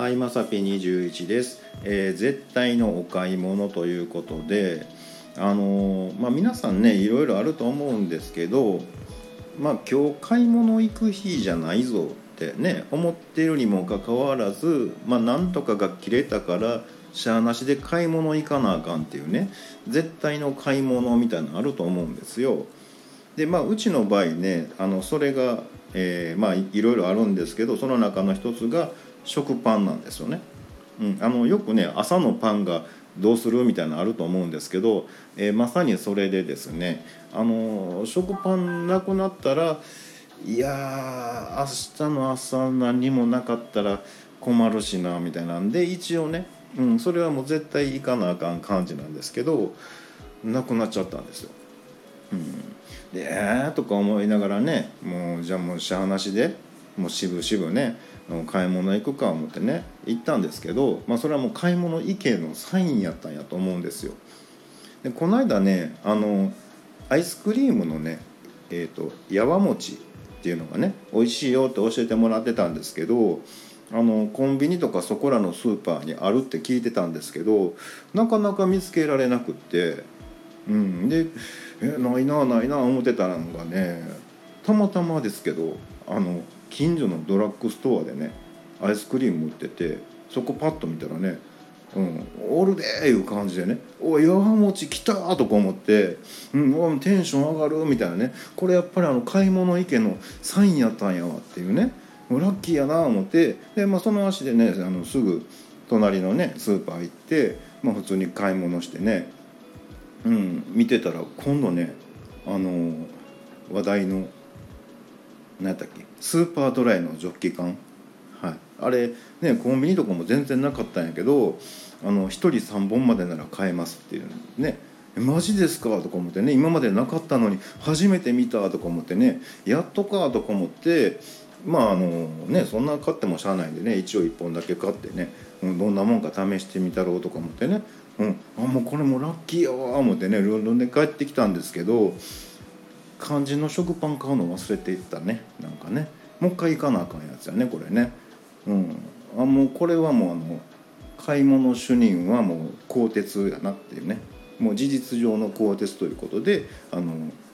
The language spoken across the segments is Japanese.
はいまさぴ21です、えー絶対のお買い物ということであのーまあ皆さんねいろいろあると思うんですけどまあ今日買い物行く日じゃないぞってね思ってるにもかかわらずまあなんとかが切れたからしゃあなしで買い物行かなあかんっていうね絶対の買い物みたいなのあると思うんですよ。でまあうちの場合ねあのそれが、えーまあいいろいろあるんですけどその中の一つが食パンなんですよね。うん、あのよくね朝のパンがどうするみたいなのあると思うんですけど、えーまさにそれでですねあの食パンなくなったらいやー明日の朝何もなかったら困るしなみたいなんで一応ね、うん、それはもう絶対行かなあかん感じなんですけどなくなっちゃったんですよ。うん、でえーとか思いながらねもうじゃあもうしゃあなしでもう渋々ね買い物行くか思ってね行ったんですけど、まあ、それはもう買い物行けのサインやったんやと思うんですよ。でこの間ねあのアイスクリームのねえー、とやわ餅っていうのがね美味しいよって教えてもらってたんですけどあのコンビニとかそこらのスーパーにあるって聞いてたんですけどなかなか見つけられなくって、うん、でえないなないな思ってたのがねたまたまですけどあの近所のドラッグストアでねアイスクリーム売っててそこパッと見たらね「うん、おるで」いう感じでね「おいやわ餅来た!」とか思って、うん、テンション上がるみたいなねこれやっぱりあの買い物池のサインやったんやわっていうねラッキーやな思ってで、まあ、その足でねあのすぐ隣のねスーパー行って、まあ、普通に買い物してね、うん、見てたら今度ねあの話題の何やったっけ？スーパードライのジョッキ缶？はい、あれねコンビニとかも全然なかったんやけどあの1人3本までなら買えますっていうね。マジですか？とか思ってね。今までなかったのに初めて見たとか思ってね。やっとかとか思ってまああのねそんな買ってもしゃあないんでね。一応1本だけ買ってね、うん、どんなもんか試してみたろうとか思ってね、うん、あもうこれもラッキーやわ思ってねルンルンで帰ってきたんですけど肝心の食パン買うの忘れていったねなんかねもう一回行かなあかんやつやねこれねうんあもうこれはもうあの買い物主任はもう鋼鉄やなっていうねもう事実上の鋼鉄ということであの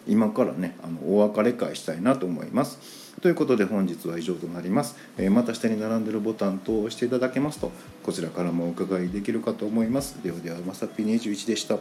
今からねあのお別れ会したいなと思います。ということで本日は以上となります。えーまた下に並んでるボタン等を押していただけますとこちらからもお伺いできるかと思います。ではではまさぴ21でした。